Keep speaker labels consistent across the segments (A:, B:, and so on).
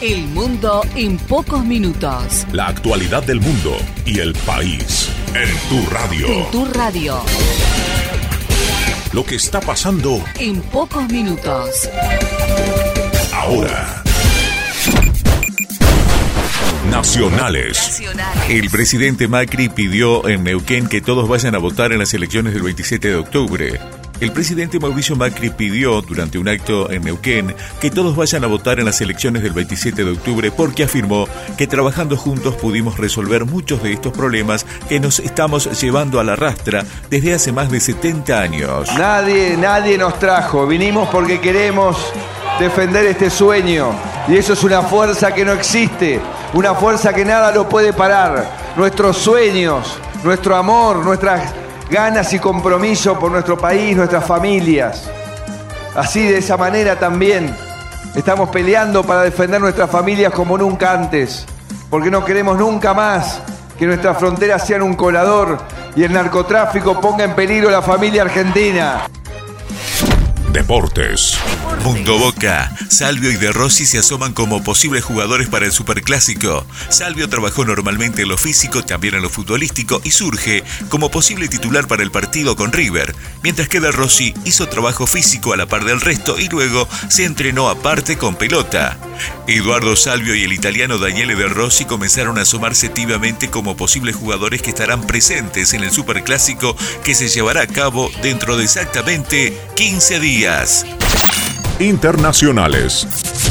A: El mundo en pocos minutos.
B: La actualidad del mundo y el país en tu radio.
A: En tu radio.
B: Lo que está pasando
A: En pocos minutos.
B: ahora. Nacionales.
A: Nacionales.
C: El presidente Macri pidió en Neuquén que todos vayan a votar en las elecciones del 27 de octubre. El presidente Mauricio Macri pidió durante un acto en Neuquén que todos vayan a votar en las elecciones del 27 de octubre porque afirmó que trabajando juntos pudimos resolver muchos de estos problemas que nos estamos llevando a la rastra desde hace más de 70 años.
D: Nadie, nadie nos trajo. Vinimos porque queremos defender este sueño. Y eso es una fuerza que no existe. Una fuerza que nada lo puede parar. Nuestros sueños, nuestro amor, nuestras ganas y compromiso por nuestro país, nuestras familias. Así de esa manera también estamos peleando para defender nuestras familias como nunca antes. Porque no queremos nunca más que nuestras fronteras sean un colador y el narcotráfico ponga en peligro la familia argentina.
B: Deportes.
C: Mundo Boca, Salvio y De Rossi se asoman como posibles jugadores para el Superclásico. Salvio trabajó normalmente en lo físico, también en lo futbolístico y surge como posible titular para el partido con River, mientras que De Rossi hizo trabajo físico a la par del resto y luego se entrenó aparte con pelota. Eduardo Salvio y el italiano Daniele De Rossi comenzaron a asomarse tibiamente como posibles jugadores que estarán presentes en el Superclásico que se llevará a cabo dentro de exactamente 15 días.
B: Internacionales.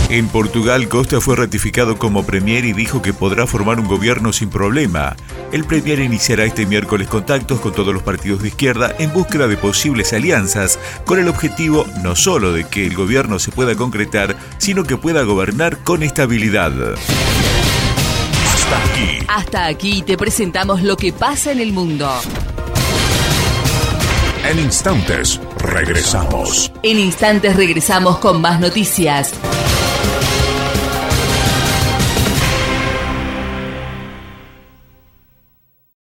C: En Portugal, Costa fue ratificado como premier y dijo que podrá formar un gobierno sin problema. El premier iniciará este miércoles contactos con todos los partidos de izquierda en búsqueda de posibles alianzas, con el objetivo no solo de que el gobierno se pueda concretar, sino que pueda gobernar con estabilidad.
B: Hasta aquí.
A: Hasta aquí te presentamos lo que pasa en el mundo.
B: En instantes regresamos.
A: En instantes regresamos con más noticias.